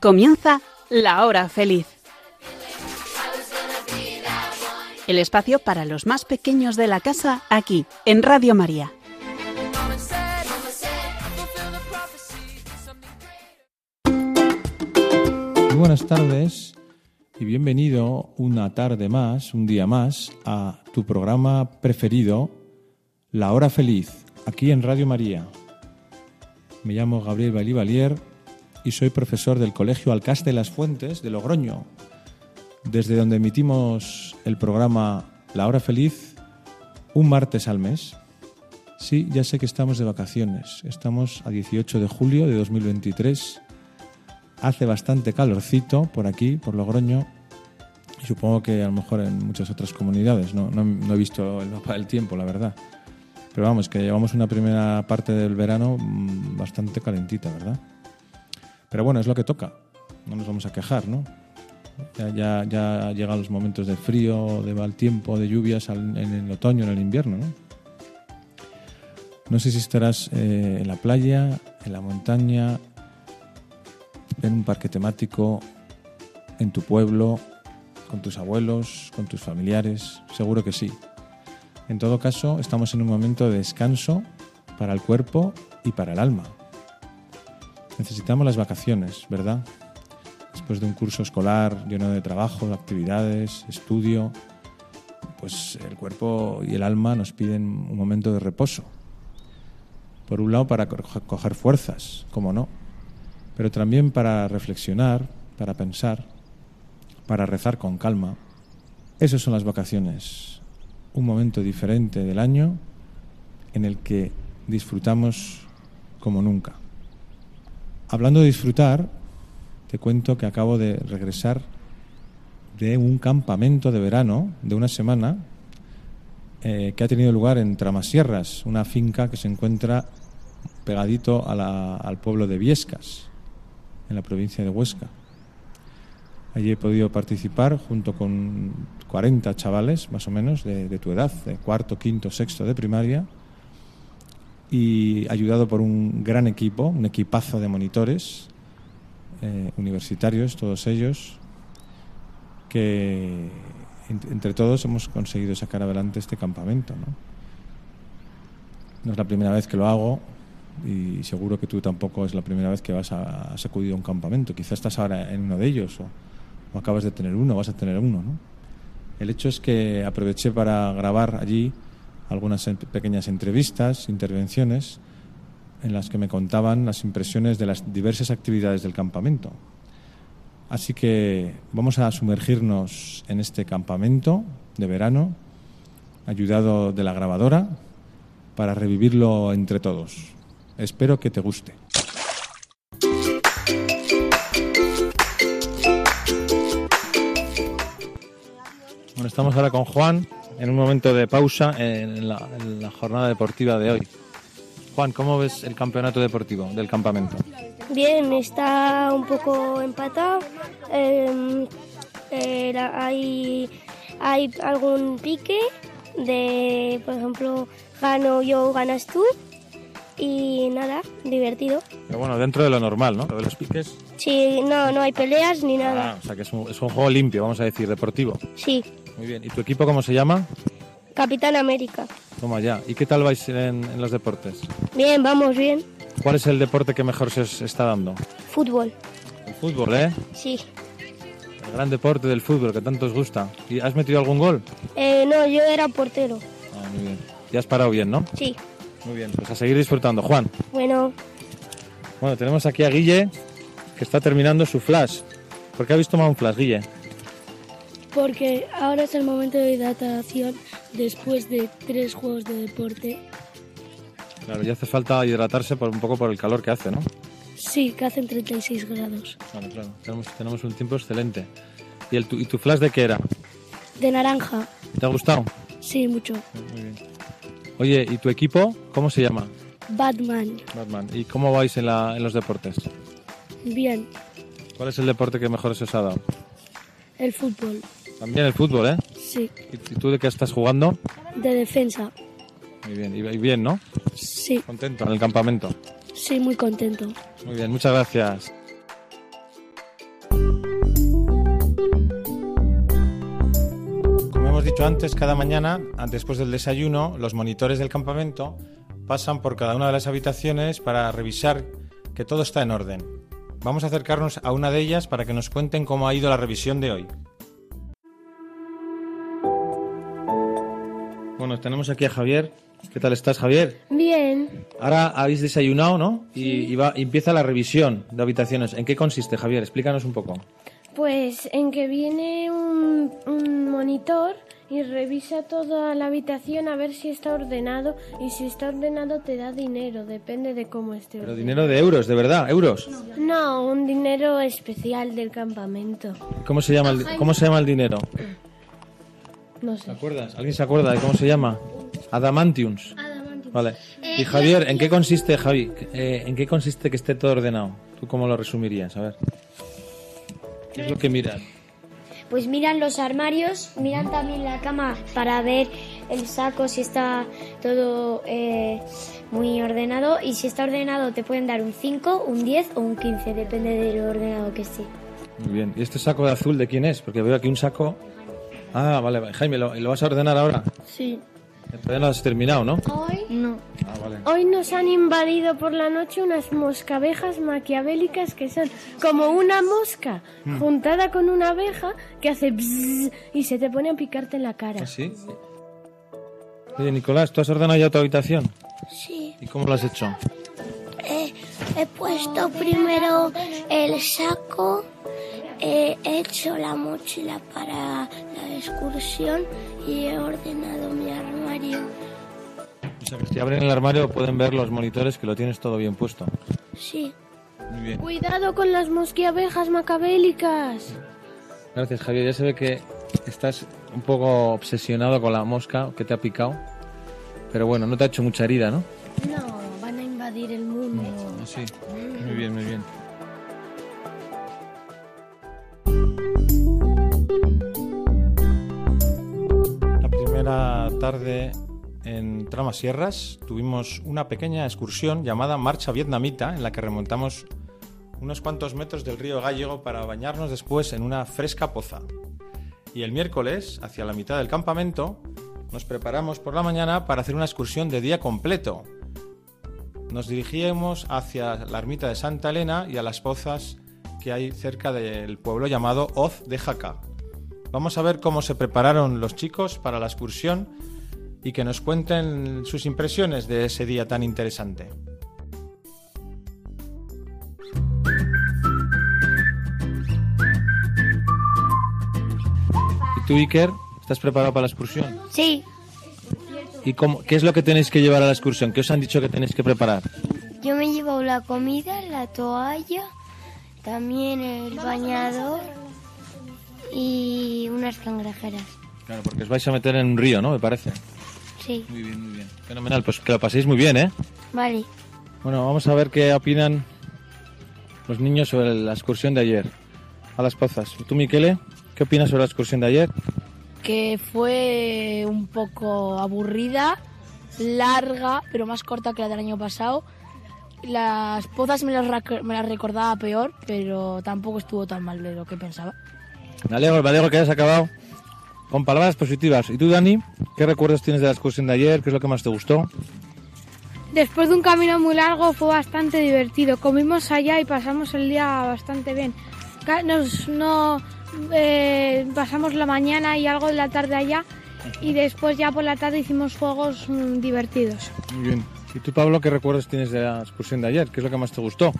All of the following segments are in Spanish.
Comienza la hora feliz. El espacio para los más pequeños de la casa aquí, en Radio María. Muy buenas tardes y bienvenido una tarde más, un día más, a tu programa preferido, La Hora Feliz, aquí en Radio María. Me llamo Gabriel Balivalier y soy profesor del Colegio Alcaste de las Fuentes de Logroño, desde donde emitimos el programa La Hora Feliz un martes al mes. Sí, ya sé que estamos de vacaciones. Estamos a 18 de julio de 2023. Hace bastante calorcito por aquí, por Logroño. Y supongo que a lo mejor en muchas otras comunidades. No, no, no he visto el mapa del tiempo, la verdad. Pero vamos, que llevamos una primera parte del verano mm, bastante calentita, ¿verdad? Pero bueno, es lo que toca. No nos vamos a quejar, ¿no? Ya, ya, ya llegan los momentos de frío, de mal tiempo, de lluvias en el otoño, en el invierno, ¿no? No sé si estarás eh, en la playa, en la montaña, en un parque temático, en tu pueblo, con tus abuelos, con tus familiares, seguro que sí. En todo caso, estamos en un momento de descanso para el cuerpo y para el alma. Necesitamos las vacaciones, ¿verdad? Después de un curso escolar lleno de trabajo, de actividades, estudio, pues el cuerpo y el alma nos piden un momento de reposo. Por un lado, para coger fuerzas, como no, pero también para reflexionar, para pensar, para rezar con calma. Esas son las vacaciones, un momento diferente del año en el que disfrutamos como nunca. Hablando de disfrutar, te cuento que acabo de regresar de un campamento de verano de una semana eh, que ha tenido lugar en Tramasierras, una finca que se encuentra pegadito al pueblo de Viescas, en la provincia de Huesca. Allí he podido participar junto con 40 chavales, más o menos, de, de tu edad, de cuarto, quinto, sexto de primaria, y ayudado por un gran equipo, un equipazo de monitores eh, universitarios, todos ellos, que entre todos hemos conseguido sacar adelante este campamento. ¿no? no es la primera vez que lo hago y seguro que tú tampoco es la primera vez que vas a, a sacudir un campamento. Quizás estás ahora en uno de ellos o, o acabas de tener uno, vas a tener uno. ¿no? El hecho es que aproveché para grabar allí algunas pequeñas entrevistas, intervenciones, en las que me contaban las impresiones de las diversas actividades del campamento. Así que vamos a sumergirnos en este campamento de verano, ayudado de la grabadora, para revivirlo entre todos. Espero que te guste. Estamos ahora con Juan, en un momento de pausa en la, en la, jornada deportiva de hoy. Juan, ¿cómo ves el campeonato deportivo del campamento? Bien, está un poco empatado. Eh, eh, hay, hay algún pique de, por ejemplo, gano yo, ganas tú. Y nada, divertido. Pero bueno, dentro de lo normal, ¿no? Lo de los piques. Sí, no, no hay peleas ni nada. Ah, o sea que es un, es un juego limpio, vamos a decir, deportivo. Sí. Muy bien. ¿Y tu equipo cómo se llama? Capitán América. Toma ya. ¿Y qué tal vais en, en, los deportes? Bien, vamos bien. ¿Cuál es el deporte que mejor se os está dando? Fútbol. El fútbol, ¿eh? Sí. El gran deporte del fútbol que tanto os gusta. ¿Y has metido algún gol? Eh, no, yo era portero. Ah, muy bien. ¿Ya has parado bien, no? Sí. Muy bien, pues a seguir disfrutando. Juan. Bueno. Bueno, tenemos aquí a Guille, que está terminando su flash. ¿Por qué habéis tomado un flash, Guille? Porque ahora es el momento de hidratación después de tres juegos de deporte. Claro, ya hace falta hidratarse por un poco por el calor que hace, ¿no? Sí, que hacen 36 grados. Claro, claro. Tenemos, tenemos un tiempo excelente. ¿Y, el, ¿Y tu flash de qué era? De naranja. ¿Te ha gustado? Sí, mucho. Muy bien. Oye, ¿y tu equipo cómo se llama? Batman. Batman. ¿Y cómo vais en, la, en los deportes? Bien. ¿Cuál es el deporte que mejor se os ha dado? El fútbol. También el fútbol, ¿eh? Sí. ¿Y tú de qué estás jugando? De defensa. Muy bien, y bien, ¿no? Sí, Contento en el campamento. sí, muy contento. Muy bien, muchas gracias. Como hemos dicho antes, cada mañana, después del desayuno, los monitores del campamento pasan por cada una de las habitaciones para revisar que todo está en orden. Vamos a acercarnos a una de ellas para que nos cuenten cómo ha ido la revisión de hoy. Bueno, tenemos aquí a Javier. ¿Qué tal estás, Javier? Bien. Ahora habéis desayunado, ¿no? Y, y va- empieza la revisión de habitaciones. ¿En qué consiste, Javier? Explícanos un poco. Pues en que viene un, un monitor y revisa toda la habitación a ver si está ordenado y si está ordenado te da dinero, depende de cómo esté Pero ordenado. dinero de euros, de verdad, euros. No, un dinero especial del campamento. ¿Cómo se llama el, cómo se llama el dinero? No ¿Te acuerdas? ¿Alguien se acuerda de cómo se llama? Adamantiums. Vale. Y Javier, ¿en qué consiste, Javi? Eh, ¿En qué consiste que esté todo ordenado? ¿Tú cómo lo resumirías? A ver. ¿Qué es lo que miras? Pues miran los armarios, miran también la cama para ver el saco si está todo eh, muy ordenado y si está ordenado te pueden dar un 5, un 10 o un 15, depende de lo ordenado que esté. Muy bien. ¿Y este saco de azul de quién es? Porque veo aquí un saco. Ah, vale. Jaime, ¿lo, lo vas a ordenar ahora? Sí. Todavía no lo has terminado, ¿no? No. Ah, vale. Hoy nos han invadido por la noche unas moscabejas maquiavélicas que son como una mosca juntada con una abeja que hace bzzz y se te pone a picarte en la cara. ¿Ah, sí? Oye, Nicolás, ¿tú has ordenado ya tu habitación? Sí. ¿Y cómo lo has hecho? Eh, he puesto primero el saco, he hecho la mochila para la excursión y he ordenado mi armario. O sea, que si abren el armario pueden ver los monitores que lo tienes todo bien puesto. Sí. Muy bien. Cuidado con las mosquiabejas macabélicas. Gracias, Javier. Ya se ve que estás un poco obsesionado con la mosca que te ha picado. Pero bueno, no te ha hecho mucha herida, ¿no? No, van a invadir el mundo. Sí. Muy bien, muy bien. Primera tarde en Tramasierras tuvimos una pequeña excursión llamada Marcha Vietnamita en la que remontamos unos cuantos metros del río Gallego para bañarnos después en una fresca poza. Y el miércoles, hacia la mitad del campamento, nos preparamos por la mañana para hacer una excursión de día completo. Nos dirigíamos hacia la ermita de Santa Elena y a las pozas que hay cerca del pueblo llamado Hoz de Jaca. Vamos a ver cómo se prepararon los chicos para la excursión y que nos cuenten sus impresiones de ese día tan interesante. ¿Y tú, Iker, estás preparado para la excursión? Sí. ¿Y cómo, qué es lo que tenéis que llevar a la excursión? ¿Qué os han dicho que tenéis que preparar? Yo me llevo la comida, la toalla, también el bañador y unas cangrejeras. Claro, porque os vais a meter en un río, ¿no? Me parece. Sí. Muy bien, muy bien. Fenomenal, pues que lo paséis muy bien, ¿eh? Vale. Bueno, vamos a ver qué opinan los niños sobre la excursión de ayer a las pozas. ¿Tú, Miquele, qué opinas sobre la excursión de ayer? que fue un poco aburrida, larga, pero más corta que la del año pasado. Las pozas me las, rac- me las recordaba peor, pero tampoco estuvo tan mal de lo que pensaba. Me alegro, me alegro que hayas acabado con palabras positivas. ¿Y tú, Dani, qué recuerdos tienes de la excursión de ayer? ¿Qué es lo que más te gustó? Después de un camino muy largo fue bastante divertido. Comimos allá y pasamos el día bastante bien. Nos no eh, pasamos la mañana y algo de la tarde allá y después ya por la tarde hicimos juegos mm, divertidos. Muy bien. ¿Y tú, Pablo, qué recuerdos tienes de la excursión de ayer? ¿Qué es lo que más te gustó?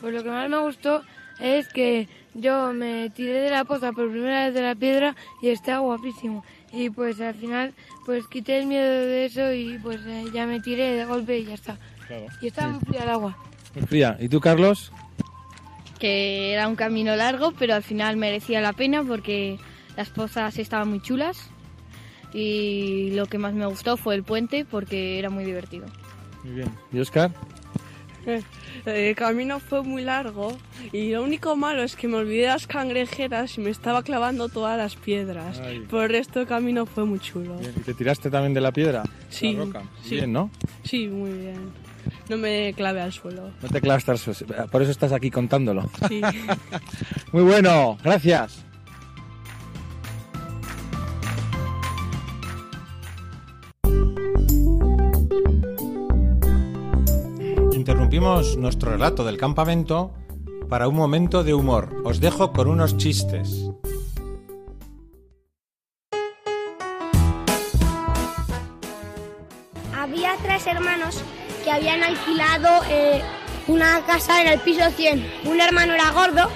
Pues lo que más me gustó es que yo me tiré de la poza por primera vez de la piedra y está guapísimo. Y pues al final pues quité el miedo de eso y pues eh, ya me tiré de golpe y ya está. Y estaba muy fría el agua. Muy fría. ¿Y tú, Carlos? que era un camino largo, pero al final merecía la pena porque las pozas estaban muy chulas y lo que más me gustó fue el puente porque era muy divertido. Muy bien. ¿Y Oscar? El camino fue muy largo y lo único malo es que me olvidé las cangrejeras y me estaba clavando todas las piedras. Ay. Por el resto el camino fue muy chulo. Bien, ¿Y te tiraste también de la piedra? Sí, La roca. sí. Bien, ¿no? Sí, muy bien. No me clavé al suelo. No te clavas al suelo. Por eso estás aquí contándolo. Sí. Muy bueno, gracias. Interrumpimos nuestro relato del campamento para un momento de humor. Os dejo con unos chistes. Había tres hermanos que habían alquilado eh, una casa en el piso 100. Un hermano era gordo,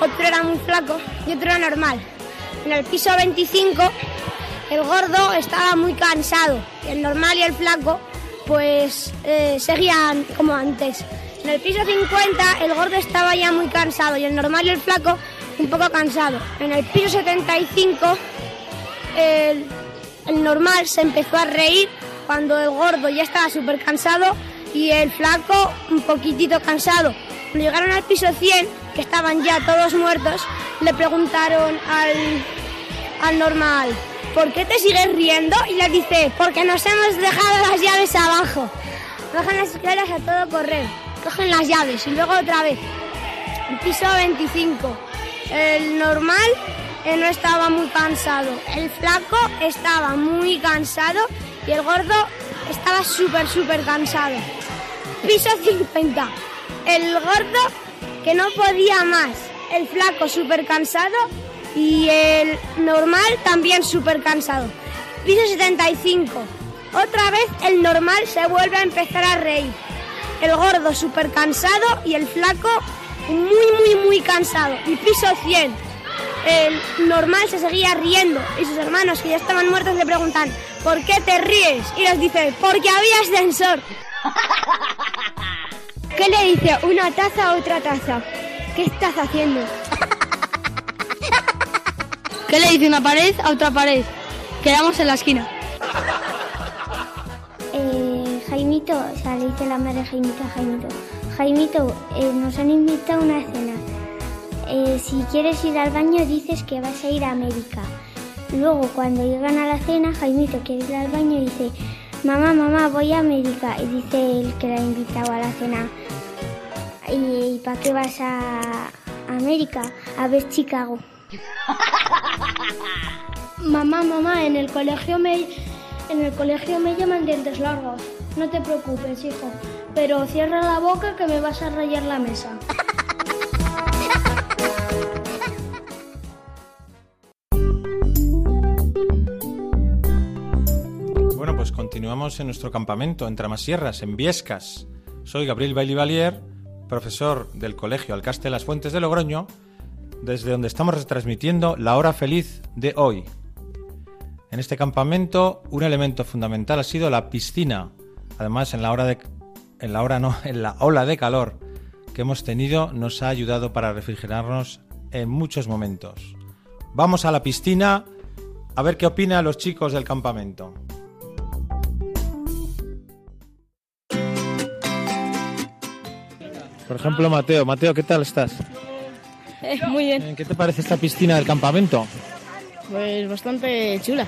otro era muy flaco y otro era normal. En el piso 25 el gordo estaba muy cansado. El normal y el flaco pues eh, seguían como antes. En el piso 50 el gordo estaba ya muy cansado y el normal y el flaco un poco cansado. En el piso 75 el, el normal se empezó a reír cuando el gordo ya estaba súper cansado y el flaco un poquitito cansado. Cuando llegaron al piso 100, que estaban ya todos muertos, le preguntaron al, al normal, ¿por qué te sigues riendo? Y le dice, porque nos hemos dejado las llaves abajo. Bajan las escaleras a todo correr, cogen las llaves y luego otra vez. El piso 25. El normal eh, no estaba muy cansado. El flaco estaba muy cansado y el gordo estaba súper, súper cansado. Piso 50. El gordo que no podía más. El flaco súper cansado y el normal también súper cansado. Piso 75. Otra vez el normal se vuelve a empezar a reír. El gordo súper cansado y el flaco muy, muy, muy cansado. Y piso 100. El normal se seguía riendo y sus hermanos que ya estaban muertos le preguntan, ¿por qué te ríes? Y les dice, porque había ascensor. ¿Qué le dice una taza a otra taza? ¿Qué estás haciendo? ¿Qué le dice una pared a otra pared? Quedamos en la esquina. Eh, Jaimito, o sea, le dice la madre Jaimito a Jaimito. Jaimito, eh, nos han invitado a una cena. Eh, si quieres ir al baño dices que vas a ir a América. Luego cuando llegan a la cena, Jaimito quiere ir al baño y dice, mamá, mamá, voy a América. Y dice el que la ha invitado a la cena, ¿y, para qué vas a América? A ver Chicago. Mamá, mamá, en el colegio me en el colegio me llaman dientes largos. No te preocupes, hijo. Pero cierra la boca que me vas a rayar la mesa. Bueno, pues continuamos en nuestro campamento en Tramasierras, en Viescas. Soy Gabriel Bailey Valier, profesor del Colegio Alcaste Las Fuentes de Logroño, desde donde estamos retransmitiendo la hora feliz de hoy. En este campamento, un elemento fundamental ha sido la piscina. Además, en la hora de en la hora no, en la ola de calor que hemos tenido nos ha ayudado para refrigerarnos en muchos momentos. Vamos a la piscina a ver qué opinan los chicos del campamento. Por ejemplo, Mateo. Mateo, ¿qué tal estás? Muy bien. ¿Qué te parece esta piscina del campamento? Pues bastante chula.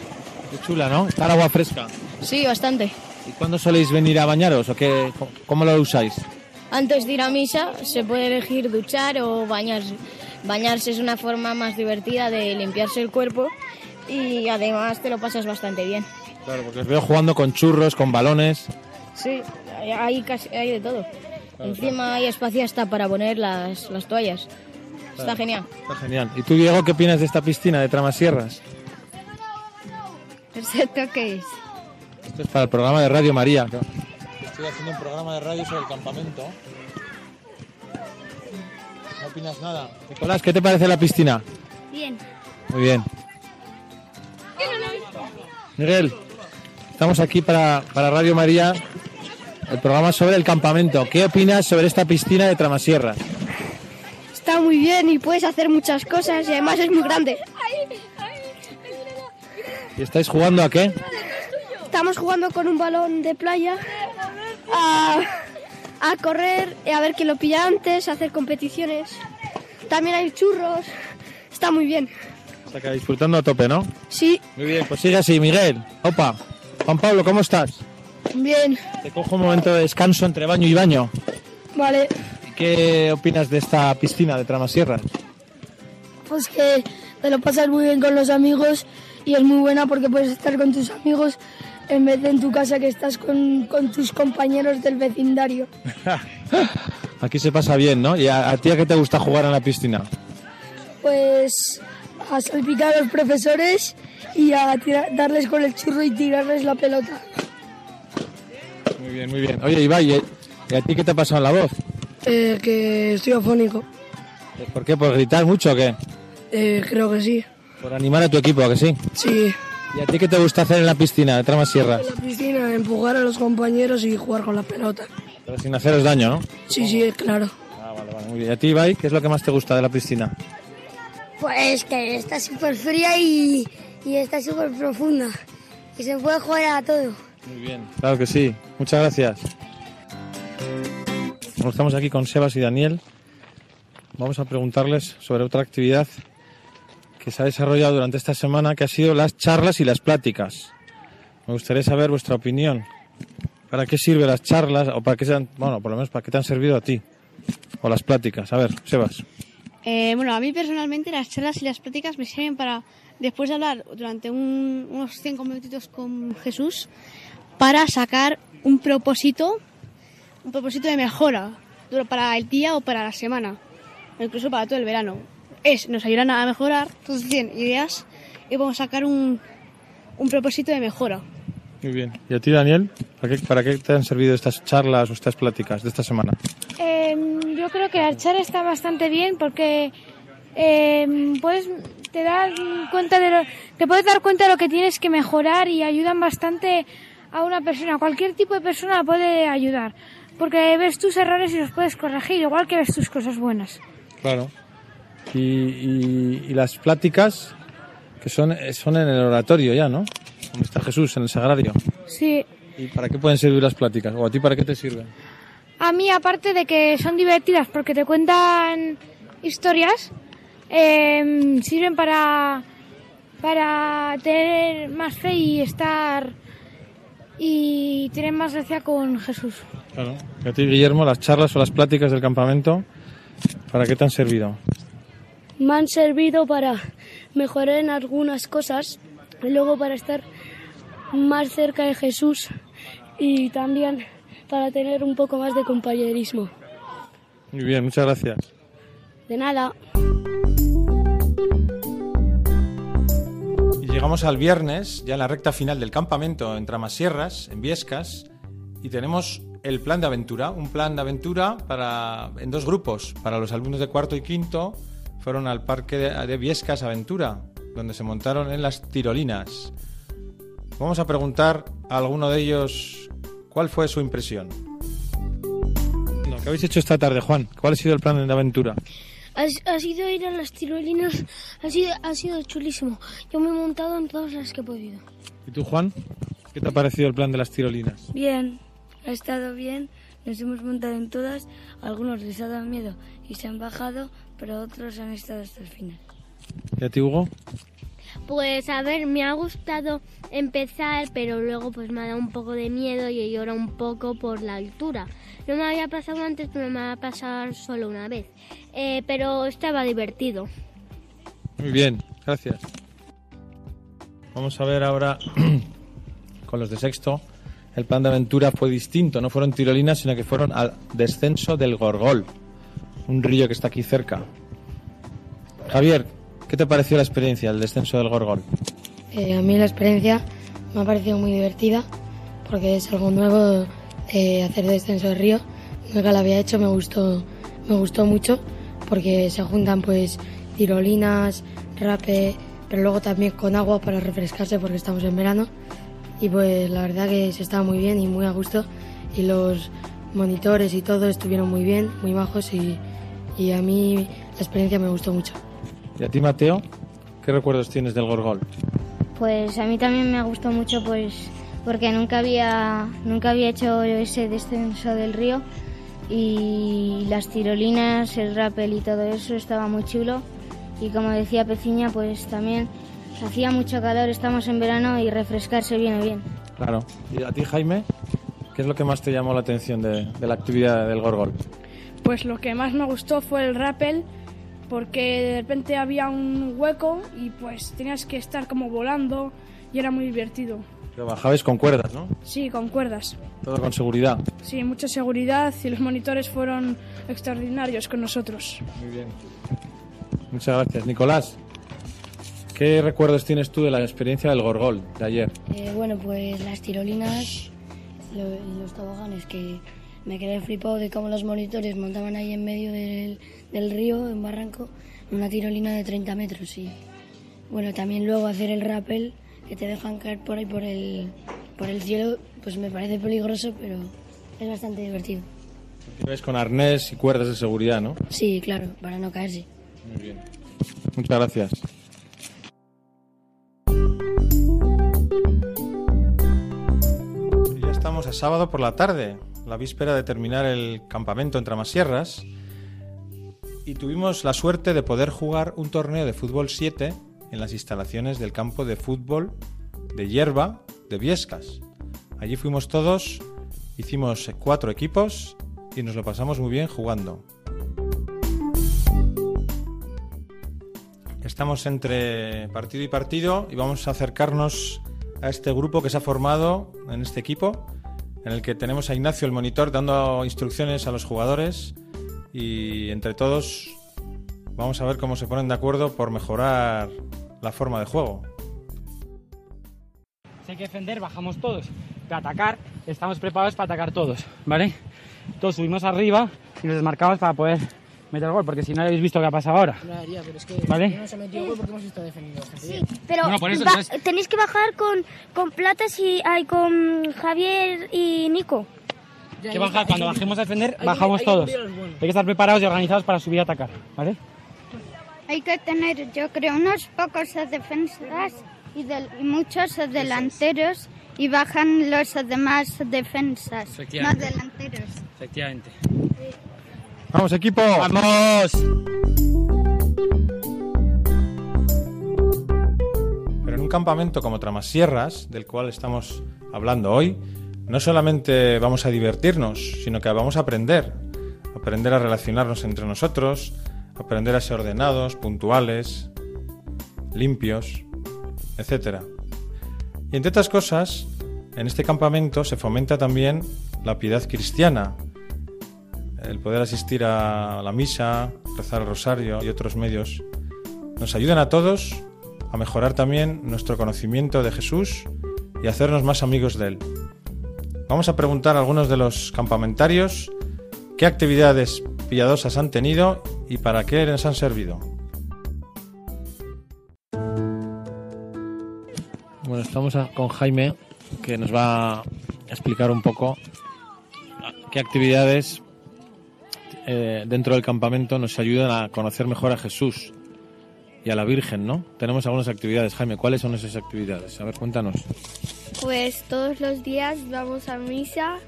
Qué chula, ¿no? Está agua fresca. Sí, bastante. ¿Y cuándo soléis venir a bañaros o qué, cómo lo usáis? Antes de ir a misa se puede elegir duchar o bañarse. Bañarse es una forma más divertida de limpiarse el cuerpo y además te lo pasas bastante bien. Claro, porque os veo jugando con churros, con balones. Sí, hay, casi, hay de todo. Encima hay espacio hasta para poner las, las toallas. Está genial. Está genial. ¿Y tú, Diego, qué opinas de esta piscina de Tramasierras? ¿Esto qué es? Esto es para el programa de Radio María. Estoy haciendo un programa de radio sobre el campamento. ¿No opinas nada? Nicolás, ¿qué te parece la piscina? Bien. Muy bien. Miguel, estamos aquí para, para Radio María, el programa sobre el campamento. ¿Qué opinas sobre esta piscina de Tramasierras? Está muy bien y puedes hacer muchas cosas y además es muy grande. ¿Y estáis jugando a qué? Estamos jugando con un balón de playa a, a correr, a ver quién lo pilla antes, a hacer competiciones. También hay churros, está muy bien. O sea que disfrutando a tope, ¿no? Sí. Muy bien, pues sigue así, Miguel. Opa. Juan Pablo, ¿cómo estás? Bien. Te cojo un momento de descanso entre baño y baño. Vale. ¿Qué opinas de esta piscina de Tramasierra? Pues que te lo pasas muy bien con los amigos y es muy buena porque puedes estar con tus amigos en vez de en tu casa que estás con, con tus compañeros del vecindario. Aquí se pasa bien, ¿no? ¿Y a, a ti a qué te gusta jugar en la piscina? Pues a salpicar a los profesores y a tirar- darles con el churro y tirarles la pelota. Muy bien, muy bien. Oye, Ibai, ¿y y a ti qué te ha pasado en la voz? Eh, que estoy afónico. ¿Por qué? ¿Por gritar mucho o qué? Eh, creo que sí. Por animar a tu equipo, ¿a que sí? Sí. ¿Y a ti qué te gusta hacer en la piscina de Tramasierra? En la piscina, empujar a los compañeros y jugar con la pelota. Pero sin haceros daño, ¿no? Sí, sí, claro. Ah, vale, vale, muy bien. ¿Y a ti, Ibai, qué es lo que más te gusta de la piscina? Pues que está súper fría y, y está súper profunda. Y se puede jugar a todo. Muy bien. Claro que sí. Muchas gracias. Estamos aquí con Sebas y Daniel. Vamos a preguntarles sobre otra actividad que se ha desarrollado durante esta semana, que ha sido las charlas y las pláticas. Me gustaría saber vuestra opinión. ¿Para qué sirven las charlas o para qué se han, bueno, por lo menos para qué te han servido a ti? O las pláticas. A ver, Sebas. Eh, bueno, a mí personalmente las charlas y las pláticas me sirven para, después de hablar durante un- unos cinco minutitos con Jesús, para sacar un propósito, un propósito de mejora duro para el día o para la semana, o incluso para todo el verano. Es, nos ayudan a mejorar, entonces tienen ideas y vamos a sacar un, un propósito de mejora. Muy bien. ¿Y a ti, Daniel? ¿Para qué, para qué te han servido estas charlas o estas pláticas de esta semana? Em, yo creo que la charla está bastante bien porque em, puedes te das cuenta de lo, te puedes dar cuenta de lo que tienes que mejorar y ayudan bastante a una persona. Cualquier tipo de persona puede ayudar porque ves tus errores y los puedes corregir igual que ves tus cosas buenas. Claro. Y, y- y las pláticas que son, eh, son en el oratorio ya, ¿no? Donde está Jesús, en el sagrario. Sí. ¿Y para qué pueden servir las pláticas? ¿O a ti para qué te sirven? A mí, aparte de que son divertidas porque te cuentan historias, em, sirven para, para tener más fe y estar y tener más gracia con Jesús. Claro. ¿Y a ti, Guillermo, las charlas o las pláticas del campamento, para qué te han servido? Me han servido para mejorar en algunas cosas, y luego para estar más cerca de Jesús y también para tener un poco más de compañerismo. Muy bien, muchas gracias. De nada. Y llegamos al viernes, ya en la recta final del campamento en Tramasierras, en Viescas, y tenemos el plan de aventura, un plan de aventura para, en dos grupos. Para los alumnos de cuarto y quinto fueron al parque de, de Viescas Aventura, donde se montaron en las tirolinas. Vamos a preguntar a alguno de ellos cuál fue su impresión. No, ¿Qué habéis hecho esta tarde, Juan? ¿Cuál ha sido el plan de aventura? Ha, ha sido ir a las tirolinas, ha sido, ha sido chulísimo. Yo me he montado en todas las que he podido. ¿Y tú, Juan? ¿Qué te ha parecido el plan de las tirolinas? Bien, ha estado bien, nos hemos montado en todas, algunos les ha dado miedo y se han bajado, pero otros han estado hasta el final. ¿Y a ti, Hugo? Pues a ver, me ha gustado empezar, pero luego pues me ha dado un poco de miedo y he llorado un poco por la altura. No me había pasado antes, pero me va a pasar solo una vez. Eh, pero estaba divertido. Muy bien, gracias. Vamos a ver ahora con los de sexto. El plan de aventura fue distinto, no fueron tirolinas, sino que fueron al descenso del Gorgol, un río que está aquí cerca. Javier, ¿qué te pareció la experiencia del descenso del Gorgol? Eh, a mí la experiencia me ha parecido muy divertida porque es algo nuevo eh, hacer descenso del río. Nunca lo había hecho, me gustó, me gustó mucho porque se juntan pues tirolinas, rape, pero luego también con agua para refrescarse porque estamos en verano. Y pues la verdad que se estaba muy bien y muy a gusto y los monitores y todo estuvieron muy bien, muy bajos y, y a mí la experiencia me gustó mucho. ¿Y a ti, Mateo? ¿Qué recuerdos tienes del Gorgol? Pues a mí también me ha gustado mucho, pues porque nunca había nunca había hecho ese descenso del río y las tirolinas, el rappel y todo eso estaba muy chulo. Y como decía Peciña, pues también hacía mucho calor, estamos en verano y refrescarse viene bien. Claro. ¿Y a ti, Jaime? ¿Qué es lo que más te llamó la atención de, de la actividad del Gorgol? Pues lo que más me gustó fue el rappel, porque de repente había un hueco y pues tenías que estar como volando y era muy divertido. Que bajabais con cuerdas, ¿no? Sí, con cuerdas. Todo con seguridad. Sí, mucha seguridad y los monitores fueron extraordinarios con nosotros. Muy bien. Muchas gracias. Nicolás, ¿qué recuerdos tienes tú de la experiencia del Gorgol de ayer? Eh, bueno, pues las tirolinas, lo- los toboganes, que me quedé flipado de cómo los monitores montaban ahí en medio del, del río, en Barranco, una tirolina de 30 metros. Y bueno, también luego hacer el rappel, que te dejan caer por ahí por el, por el cielo, pues me parece peligroso, pero es bastante divertido. Ves con arnés y cuerdas de seguridad, ¿no? Sí, claro, para no caerse. Muy bien. Muchas gracias. Estamos a sábado por la tarde, la víspera de terminar el campamento en Tramasierras. Y tuvimos la suerte de poder jugar un torneo de fútbol 7 en las instalaciones del campo de fútbol de hierba de Viescas. Allí fuimos todos, hicimos cuatro equipos y nos lo pasamos muy bien jugando. Estamos entre partido y partido y vamos a acercarnos a este grupo que se ha formado en este equipo, en el que tenemos a Ignacio el monitor dando instrucciones a los jugadores y entre todos vamos a ver cómo se ponen de acuerdo por mejorar la forma de juego. Si hay que defender, bajamos todos. Para atacar, estamos preparados para atacar todos, ¿vale? Todos subimos arriba y nos desmarcamos para poder meter gol, porque si no habéis visto qué ha pasado ahora. Claro, pero es que ¿Vale? no se ha metido gol porque hemos estado defendiendo bien. Pero Bueno, por eso, tenéis que bajar con, con Platas y ay, con Javier y Nico. Que baja, cuando bajemos a defender, hay- bajamos hay todos. envíos buenos. Hay que estar preparados y organizados para subir a atacar, ¿vale? Hay que tener, yo creo, unos pocos defensas y, del- y muchos delanteros y bajan los demás defensas, no delanteros. Efectivamente. ¡Vamos, equipo! ¡Vamos! Pero en un campamento como Tramasierras, del cual estamos hablando hoy, no solamente vamos a divertirnos, sino que vamos a aprender. Aprender a relacionarnos entre nosotros, aprender a ser ordenados, puntuales, limpios, etc. Y entre otras cosas, en este campamento se fomenta también la piedad cristiana, el poder asistir a la misa, rezar el rosario y otros medios. Nos ayudan a todos a mejorar también nuestro conocimiento de Jesús y hacernos más amigos de Él. Vamos a preguntar a algunos de los campamentarios qué actividades piadosas han tenido y para qué les han servido. Bueno, estamos con Jaime, que nos va a explicar un poco qué actividades eh, dentro del campamento nos ayudan a conocer mejor a Jesús y a la Virgen, ¿no? Tenemos algunas actividades. Jaime, ¿cuáles son esas actividades? A ver, cuéntanos. Pues todos los días vamos a misa.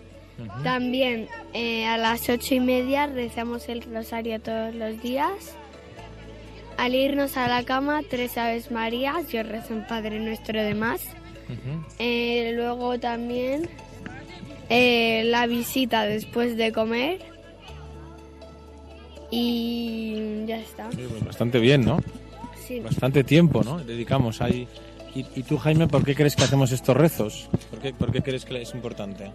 También eh, a las ocho y media rezamos el rosario todos los días. Al irnos a la cama, tres Aves Marías. Yo rezo un Padre Nuestro de más. Eh, luego también eh, la visita después de comer. Y ya está. Sí, pues bastante bien, ¿no? Sí. Bastante tiempo, ¿no? Dedicamos ahí. ¿Y, y tú, Jaime, por qué crees que hacemos estos rezos? ¿Por qué, por qué crees que es importante?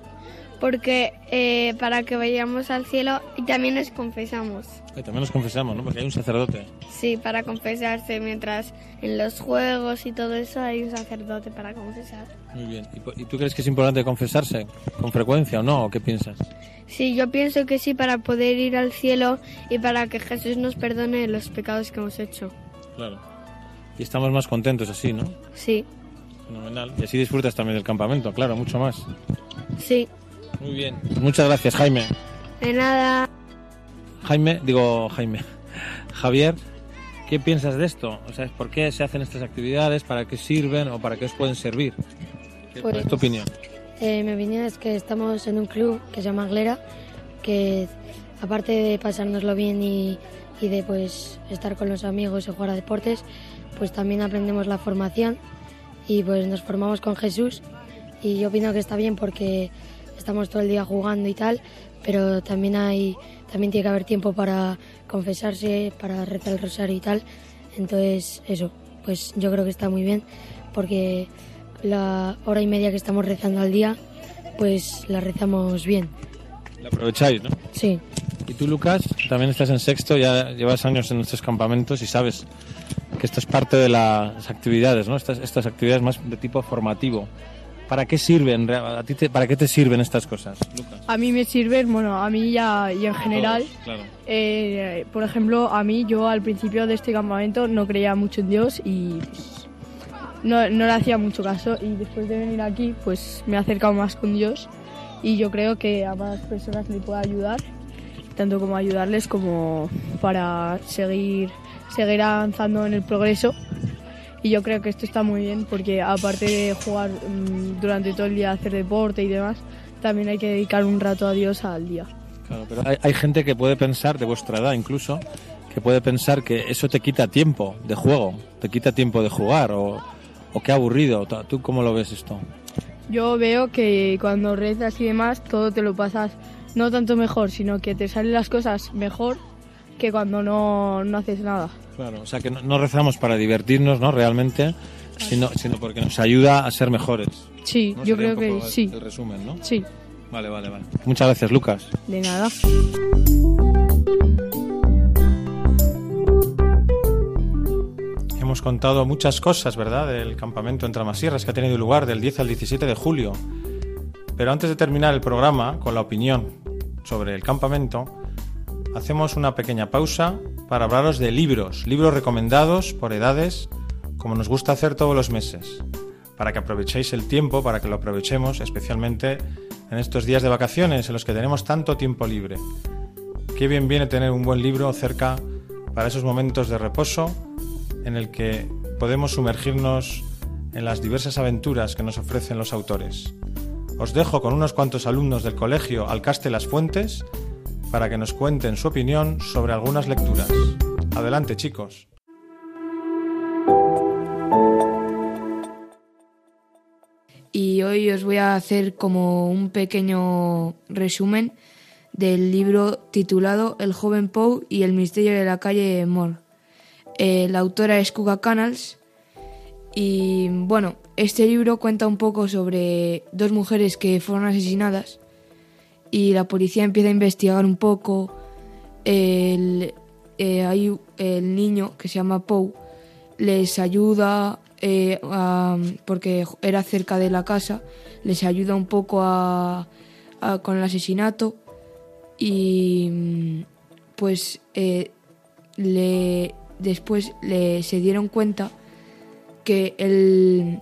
Porque eh, para que vayamos al cielo y también nos confesamos. Eh, también nos confesamos, ¿no? Porque hay un sacerdote. Sí, para confesarse, mientras en los juegos y todo eso hay un sacerdote para confesar. Muy bien. ¿Y, y tú crees que es importante confesarse con frecuencia o no? ¿O qué piensas? Sí, yo pienso que sí para poder ir al cielo y para que Jesús nos perdone los pecados que hemos hecho. Claro. Y estamos más contentos así, ¿no? Sí, Fenomenal. Y así disfrutas también del campamento, claro, mucho más. sí. Muy bien. Pues muchas gracias, Jaime. De nada. Jaime, digo Jaime. Javier, ¿qué piensas de esto? O sea, ¿por qué se hacen estas actividades? ¿Para qué sirven o para qué os pueden servir? ¿Qué- ¿Cuál es tu Pues- opinión? Eh, mi opinión es que estamos en un club que se llama Glera, que aparte de pasárnoslo bien y, y de pues estar con los amigos y jugar a deportes, pues también aprendemos la formación y pues nos formamos con Jesús y yo opino que está bien porque estamos todo el día jugando y tal, pero también hay también tiene que haber tiempo para confesarse, para rezar el rosario y tal. Entonces, eso, pues yo creo que está muy bien porque la hora y media que estamos rezando al día, pues la rezamos bien. La aprovecháis, ¿no? Sí. Y tú, Lucas, también estás en sexto, ya llevas años en nuestros campamentos y sabes que esto es parte de las actividades, ¿no? Estas, estas actividades más de tipo formativo. ¿Para qué sirven? A ti te- ¿Para qué te sirven estas cosas, Lucas? A mí me sirven, bueno, a mí ya y en general. Claro. Eh, por ejemplo, a mí yo al principio de este campamento no creía mucho en Dios y pues, no, no le hacía mucho caso y después de venir aquí pues me he acercado más con Dios y yo creo que a más personas le puede ayudar, tanto como ayudarles como para seguir, seguir avanzando en el progreso. Y yo creo que esto está muy bien porque aparte de jugar mm, durante todo el día, hacer deporte y demás, también hay que dedicar un rato a Dios al día. Claro, pero hay, hay gente que puede pensar, de vuestra edad incluso, que puede pensar que eso te quita tiempo de juego, te quita tiempo de jugar o, o qué aburrido. ¿Tú cómo lo ves esto? Yo veo que cuando rezas y demás, todo te lo pasas no tanto mejor, sino que te salen las cosas mejor que cuando no, no haces nada. Claro, o sea que no, no rezamos para divertirnos, ¿no? Realmente, sino, sino porque nos ayuda a ser mejores. Sí, ¿no? yo Sería creo un que el- sí. El resumen, ¿no? Sí, Vale, vale, vale. Muchas gracias, Lucas. de nada. Hemos contado muchas cosas, ¿verdad?, del campamento en Tramasierras que ha tenido lugar del 10 al 17 de julio. Pero antes de terminar el programa con la opinión sobre el campamento, hacemos una pequeña pausa para hablaros de libros, libros recomendados por edades, como nos gusta hacer todos los meses, para que aprovechéis el tiempo, para que lo aprovechemos, especialmente en estos días de vacaciones en los que tenemos tanto tiempo libre. Qué bien viene tener un buen libro cerca para esos momentos de reposo en el que podemos sumergirnos en las diversas aventuras que nos ofrecen los autores. Os dejo con unos cuantos alumnos del colegio Alcaste Las Fuentes para que nos cuenten su opinión sobre algunas lecturas. Adelante, chicos. y hoy os voy a hacer como un pequeño resumen del libro titulado El joven Poe y el misterio de la calle Moore. Eh, la autora es Kuga Canals y bueno, este libro cuenta un poco sobre dos mujeres que fueron asesinadas y la policía empieza a investigar un poco. El, eh, el niño que se llama Poe les ayuda eh, porque era cerca de la casa, les ayuda un poco a, con el asesinato y mm, pues eh, le, después le, se dieron cuenta que el,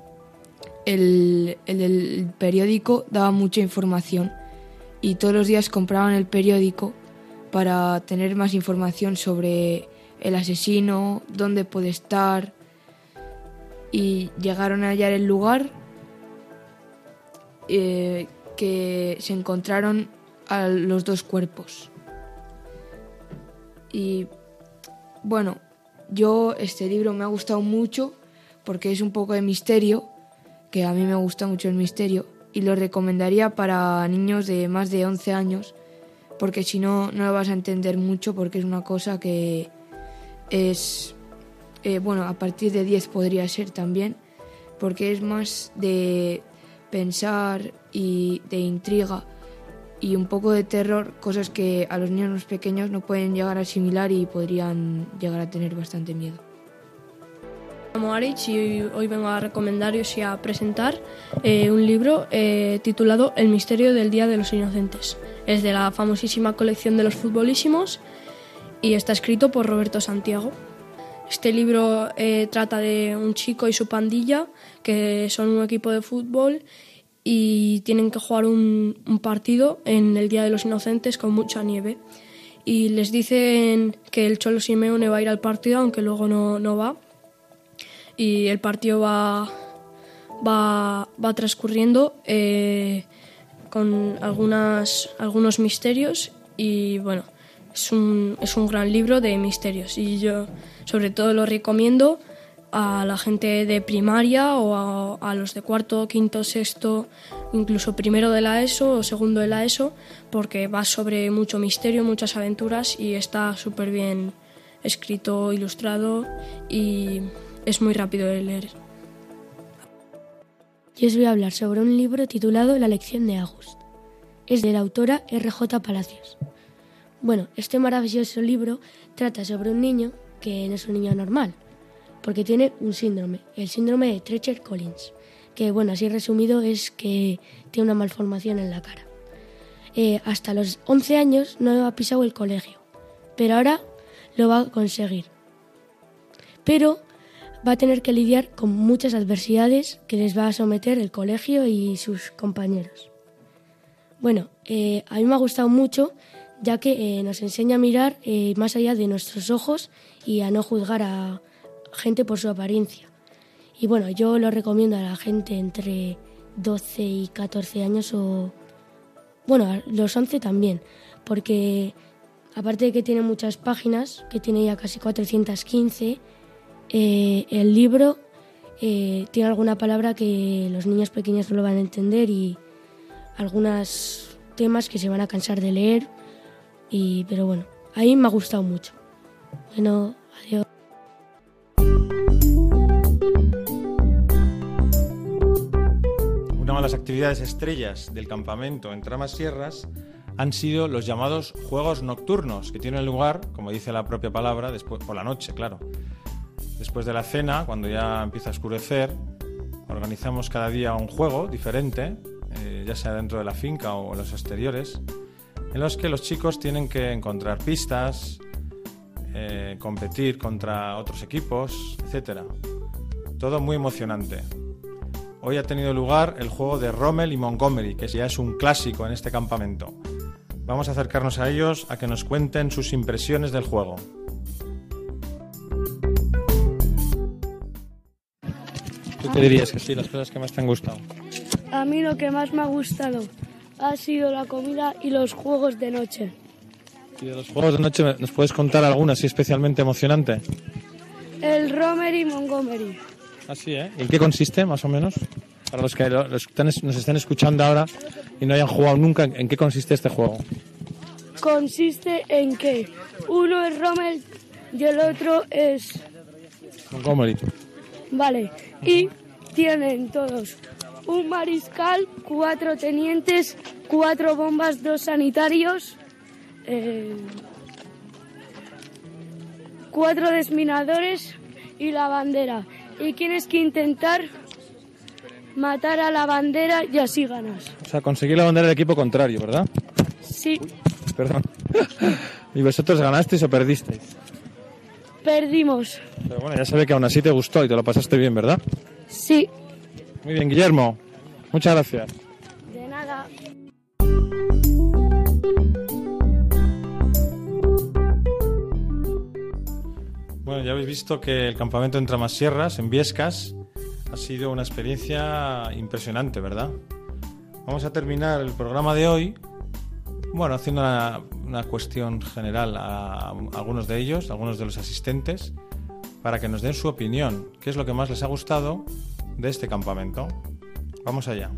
el- el periódico daba mucha información y todos los días compraban el periódico para tener más información sobre el asesino, dónde puede estar y llegaron a hallar el lugar eh, que se encontraron a los dos cuerpos. Y bueno, yo este libro me ha gustado mucho porque es un poco de misterio, que a mí me gusta mucho el misterio, y lo recomendaría para niños de más de 11 años, porque si no, no lo vas a entender mucho porque es una cosa que es, eh, bueno, a partir de 10 podría ser también, porque es más de pensar y de intriga y un poco de terror, cosas que a los niños pequeños no pueden llegar a asimilar y podrían llegar a tener bastante miedo. Llamo Aritz y hoy vengo a recomendaros y a presentar eh, un libro eh, titulado El misterio del Día de los Inocentes. Es de la famosísima colección de los futbolísimos y está escrito por Roberto Santiago. Este libro eh, trata de un chico y su pandilla que son un equipo de fútbol y tienen que jugar un, un partido en el Día de los Inocentes con mucha nieve. Y les dicen que el Cholo Simeone va a ir al partido, aunque luego no, no va y el partido va, va, va transcurriendo eh, con algunas, algunos misterios y bueno, es un, es un gran libro de misterios. Y yo sobre todo lo recomiendo a la gente de primaria o a, los de cuarto, quinto, sexto, incluso primero de la ESO o segundo de la ESO, porque va sobre mucho misterio, muchas aventuras y está súper bien escrito, ilustrado y es muy rápido de leer. Yo os voy a hablar sobre un libro titulado La lección de August. Es de la autora R.J. Palacios. Bueno, este maravilloso libro trata sobre un niño que no es un niño normal, porque tiene un síndrome, el síndrome de Treacher Collins, que bueno, así resumido es que tiene una malformación en la cara. Eh, hasta los 11 años no ha pisado el colegio, pero ahora lo va a conseguir. Pero va a tener que lidiar con muchas adversidades que les va a someter el colegio y sus compañeros. Bueno, eh, a mí me ha gustado mucho ya que eh, nos enseña a mirar eh, más allá de nuestros ojos y a no juzgar a gente por su apariencia. Y bueno, yo lo recomiendo a la gente entre 12 y 14 años o... Bueno, los 11 también, porque aparte de que tiene muchas páginas, que tiene ya casi 415, eh, el libro eh, tiene alguna palabra que los niños pequeños no lo van a entender y algunos temas que se van a cansar de leer. Y, pero bueno, a mí me ha gustado mucho. Bueno, adiós. Una de las actividades estrellas del campamento en Tramas Sierras han sido los llamados juegos nocturnos, que tienen lugar, como dice la propia palabra, después, por la noche, claro. Después de la cena, cuando ya empieza a oscurecer, organizamos cada día un juego diferente, eh, ya sea dentro de la finca o en los exteriores, en los que los chicos tienen que encontrar pistas, eh, competir contra otros equipos, etc. Todo muy emocionante. Hoy ha tenido lugar el juego de Rommel y Montgomery, que ya es un clásico en este campamento. Vamos a acercarnos a ellos a que nos cuenten sus impresiones del juego. ¿Tú qué dirías que sí, las cosas que más te han gustado? A mí lo que más me ha gustado ha sido la comida y los juegos de noche. ¿Y de los juegos de noche nos puedes contar alguna así especialmente emocionante? El Romer y Montgomery. Así, ¿eh? ¿En qué consiste, más o menos? Para los que lo- los están- nos estén escuchando ahora y no hayan jugado nunca, ¿en qué consiste este juego? Consiste en que uno es Rommel y el otro es... Montgomery. Vale, y tienen todos un mariscal, cuatro tenientes, cuatro bombas, dos sanitarios, eh, cuatro desminadores y la bandera. Y tienes que intentar matar a la bandera y así ganas. O sea, conseguir la bandera del equipo contrario, ¿verdad? Sí, Perdón. ¿Y vosotros ganasteis o perdisteis? Perdimos. Pero bueno, ya se ve que aún así te gustó y te lo pasaste bien, ¿verdad? Sí. Muy bien, Guillermo. Muchas gracias. De nada. Bueno, ya habéis visto que el campamento en Tramasierras, en Viescas, ha sido una experiencia impresionante, ¿verdad? Vamos a terminar el programa de hoy, bueno, haciendo una, cuestión general a algunos de ellos, a algunos de los asistentes, para que nos den su opinión. ¿Qué es lo que más les ha gustado de este campamento? Vamos allá.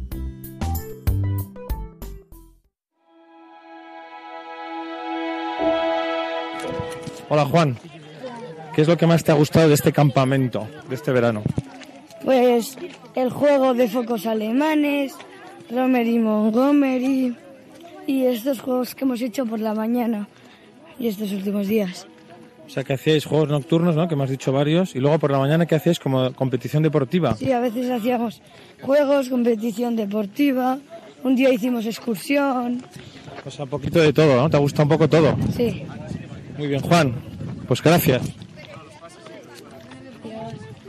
Hola Juan, ¿qué es lo que más te ha gustado de este campamento, de este verano? Pues el juego de focos alemanes, Romer y Montgomery y estos juegos que hemos hecho por la mañana y estos últimos días. O sea, que hacíais juegos nocturnos, ¿no? Que me has dicho varios. Y luego por la mañana, ¿qué hacíais como competición deportiva? Sí, a veces hacíamos juegos, competición deportiva, un día hicimos excursión. O sea, un poquito de todo, ¿no? ¿Te gusta un poco todo? Sí. Muy bien, Juan. Pues gracias.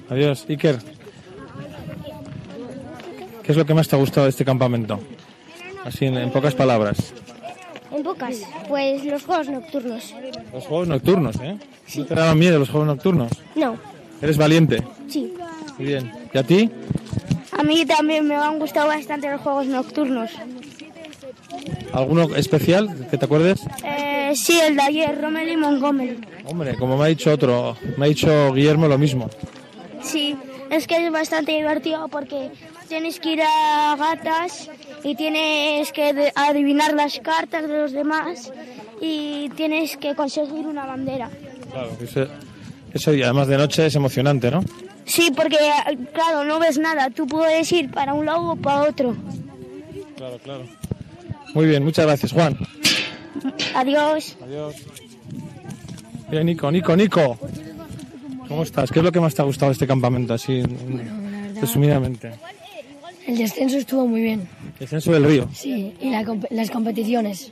Adiós, Iker. ¿Qué es lo que más te ha gustado de este campamento? Así, en, en pocas palabras. En pocas, pues los juegos nocturnos. Los juegos nocturnos, ¿eh? ¿No te daban miedo los juegos nocturnos? No, ¿Eres valiente? sí. Muy bien. ¿Y a ti? A mí también me han gustado bastante los juegos nocturnos. ¿Alguno especial que te acuerdes? Eh, sí, el de ayer, Romeli Montgomery. Hombre, como me ha dicho otro, me ha dicho Guillermo lo mismo. Sí, es que es bastante divertido porque tienes que ir a gatas y tienes que adivinar las cartas de los demás y tienes que conseguir una bandera. Claro, eso, eso y además de noche es emocionante, ¿no? Sí, porque claro, no ves nada, tú puedes ir para un lado o para otro. Claro, claro. Muy bien, muchas gracias, Juan. Adiós. Adiós. Mira, Nico, Nico, Nico. ¿Cómo estás? ¿Qué es lo que más te ha gustado de este campamento, así, resumidamente? El descenso estuvo muy bien. El censo del río. Sí, y la las competiciones.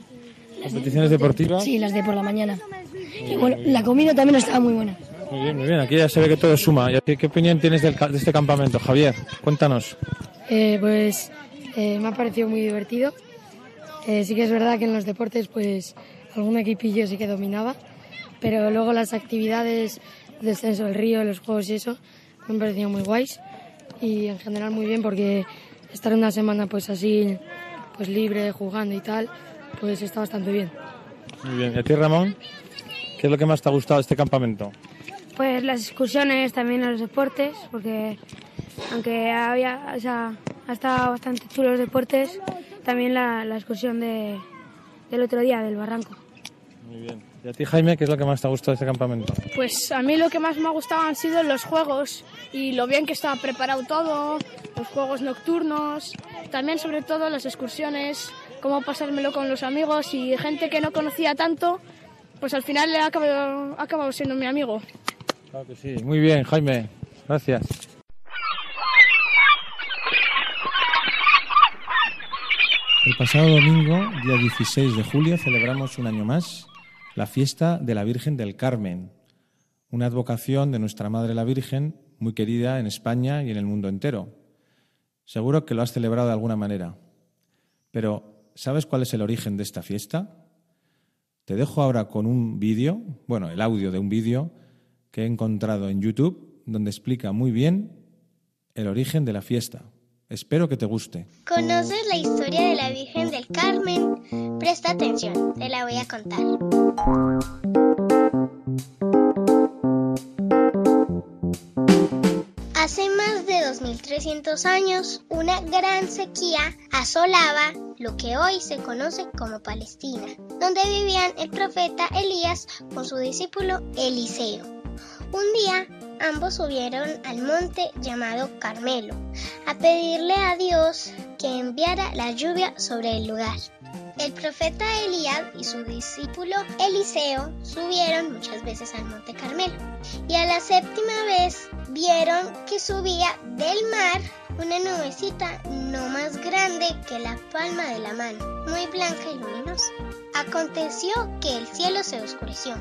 Competiciones deportivas. Sí, las de por la mañana. Y bueno, la comida también estaba muy buena. Muy bien, muy bien. Aquí ya se ve que todo suma. ¿Y a ti ¿Qué opinión tienes del de este campamento, Javier? Cuéntanos. Eh, pues eh, me ha parecido muy divertido. Eh, sí que es verdad que en los deportes, pues algún equipillo sí que dominaba, pero luego las actividades, descenso del río, los juegos y eso, me han parecido muy guays y en general muy bien porque estar una semana pues así, pues libre, jugando y tal, pues está bastante bien. Muy bien. ¿Y a ti, Ramón? ¿Qué es lo que más te ha gustado de este campamento? Pues las excursiones, también los deportes, porque aunque había, o sea, ha estado bastante chulo los deportes, también la, la excursión de, del otro día, del barranco. Muy bien. ¿Y a ti, Jaime, qué es lo que más te ha gustado de este campamento? Pues a mí lo que más me ha gustado han sido los juegos y lo bien que estaba preparado todo, los juegos nocturnos, también sobre todo las excursiones, cómo pasármelo con los amigos y gente que no conocía tanto, pues al final le ha acabado, ha acabado siendo mi amigo. Claro que sí. Muy bien, Jaime. Gracias. El pasado domingo, día 16 de julio, celebramos un año más la fiesta de la Virgen del Carmen, una advocación de nuestra Madre la Virgen, muy querida en España y en el mundo entero. Seguro que lo has celebrado de alguna manera. Pero, ¿sabes cuál es el origen de esta fiesta? Te dejo ahora con un vídeo, bueno, el audio de un vídeo que he encontrado en YouTube, donde explica muy bien el origen de la fiesta. Espero que te guste. ¿Conoces la historia de la Virgen del Carmen? Presta atención, te la voy a contar. Hace más de 2300 años, una gran sequía asolaba lo que hoy se conoce como Palestina, donde vivían el profeta Elías con su discípulo Eliseo. Un día, ambos subieron al monte llamado Carmelo a pedirle a Dios que enviara la lluvia sobre el lugar. El profeta Elías y su discípulo Eliseo subieron muchas veces al monte Carmelo y a la séptima vez vieron que subía del mar una nubecita no más grande que la palma de la mano, muy blanca y luminosa. Aconteció que el cielo se oscureció,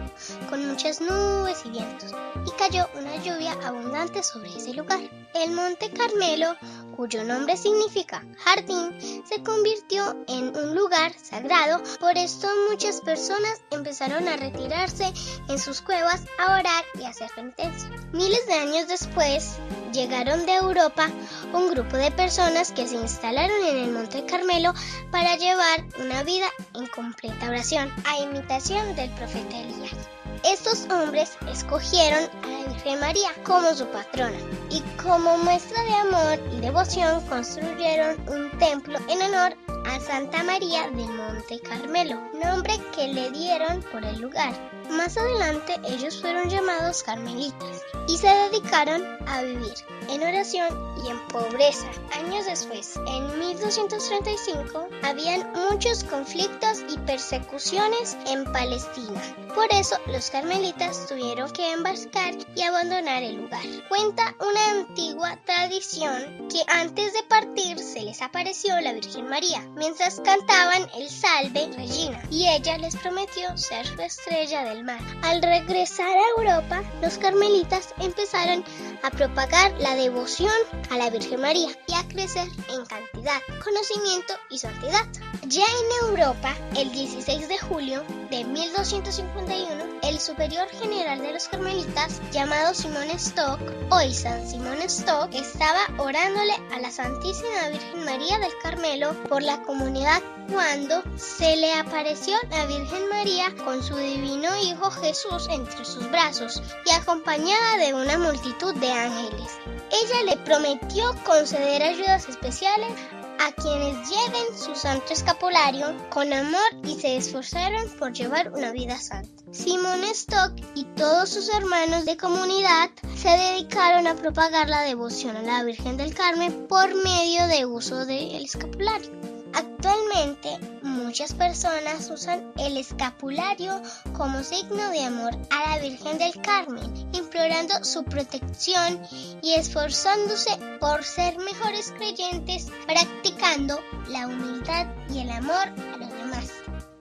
con muchas nubes y vientos, y cayó una lluvia abundante sobre ese lugar. El monte Carmelo, cuyo nombre significa jardín, se convirtió en un lugar sagrado, por esto muchas personas empezaron a retirarse en sus cuevas a orar y hacer penitencia. Miles de años después, llegaron de Europa un grupo de personas que se instalaron en el Monte Carmelo para llevar una vida en completa oración, a imitación del profeta Elías. Estos hombres escogieron a la Virgen María como su patrona y como muestra de amor y devoción construyeron un templo en honor a Santa María del Monte Carmelo, nombre que le dieron por el lugar. Más adelante ellos fueron llamados carmelitas y se dedicaron a vivir en oración y en pobreza. Años después, en 1235, habían muchos conflictos y persecuciones en Palestina. Por eso los carmelitas tuvieron que embarcar y abandonar el lugar. Cuenta una antigua tradición que antes de partir se les apareció la Virgen María mientras cantaban el salve Regina y ella les prometió ser su estrella del mar. Al regresar a Europa, los carmelitas empezaron a propagar la devoción a la Virgen María y a crecer en cantidad, conocimiento y santidad. Ya en Europa, el 16 de julio de 1251, el superior general de los carmelitas, llamado Simón Stock, hoy San Simón Stock, estaba orándole a la Santísima Virgen María del Carmelo por la comunidad cuando se le apareció la Virgen María con su divino Hijo Jesús entre sus brazos y acompañada de una multitud de ángeles. Ella le prometió conceder ayudas especiales a quienes lleven su santo escapulario con amor y se esforzaron por llevar una vida santa. Simón Stock y todos sus hermanos de comunidad se dedicaron a propagar la devoción a la Virgen del Carmen por medio de uso del escapulario. Actualmente muchas personas usan el escapulario como signo de amor a la Virgen del Carmen, implorando su protección y esforzándose por ser mejores creyentes, practicando la humildad y el amor a los demás.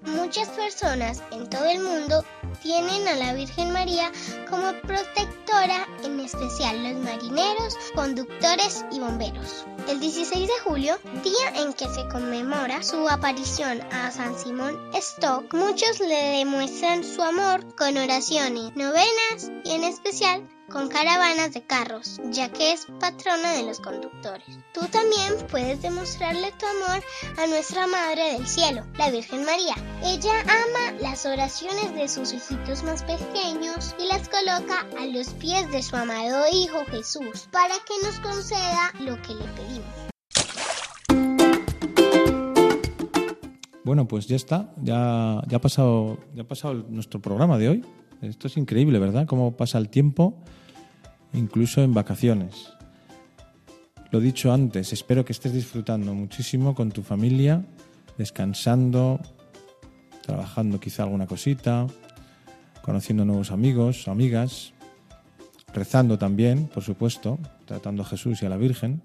Muchas personas en todo el mundo tienen a la Virgen María como protectora, en especial los marineros, conductores y bomberos. El 16 de julio, día en que se conmemora su aparición a San Simón Stock, muchos le demuestran su amor con oraciones, novenas y en especial con caravanas de carros, ya que es patrona de los conductores. Tú también puedes demostrarle tu amor a nuestra Madre del Cielo, la Virgen María. Ella ama las oraciones de sus hijitos más pequeños y las coloca a los pies de su amado Hijo Jesús, para que nos conceda lo que le pedimos. Bueno, pues ya está, ya, ya, ha pasado, ya ha pasado nuestro programa de hoy. Esto es increíble, ¿verdad? Cómo pasa el tiempo, incluso en vacaciones. Lo dicho antes, espero que estés disfrutando muchísimo con tu familia, descansando, trabajando quizá alguna cosita, conociendo nuevos amigos, amigas, rezando también, por supuesto, tratando a Jesús y a la Virgen.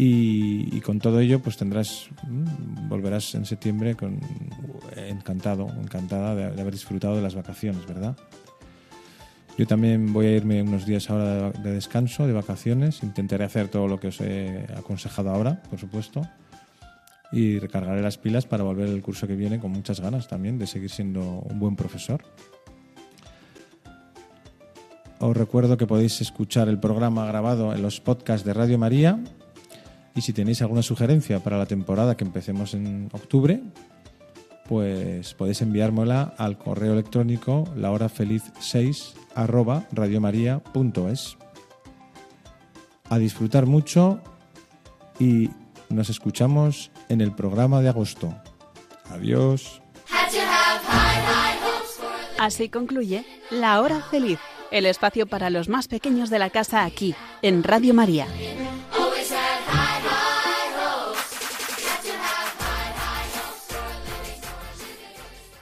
Y, con todo ello, pues tendrás, mm, volverás en septiembre con, encantado, encantada de, haber disfrutado de las vacaciones, ¿verdad? Yo también voy a irme unos días ahora de, descanso, de vacaciones. Intentaré hacer todo lo que os he aconsejado ahora, por supuesto. Y recargaré las pilas para volver el curso que viene con muchas ganas también de seguir siendo un buen profesor. Os recuerdo que podéis escuchar el programa grabado en los podcasts de Radio María y si tenéis alguna sugerencia para la temporada que empecemos en octubre, pues podéis enviármela al correo electrónico lahorafeliz6 arroba radiomaria.es. A disfrutar mucho y nos escuchamos en el programa de agosto. Adiós. Así concluye La Hora Feliz, el espacio para los más pequeños de la casa aquí, en Radio María.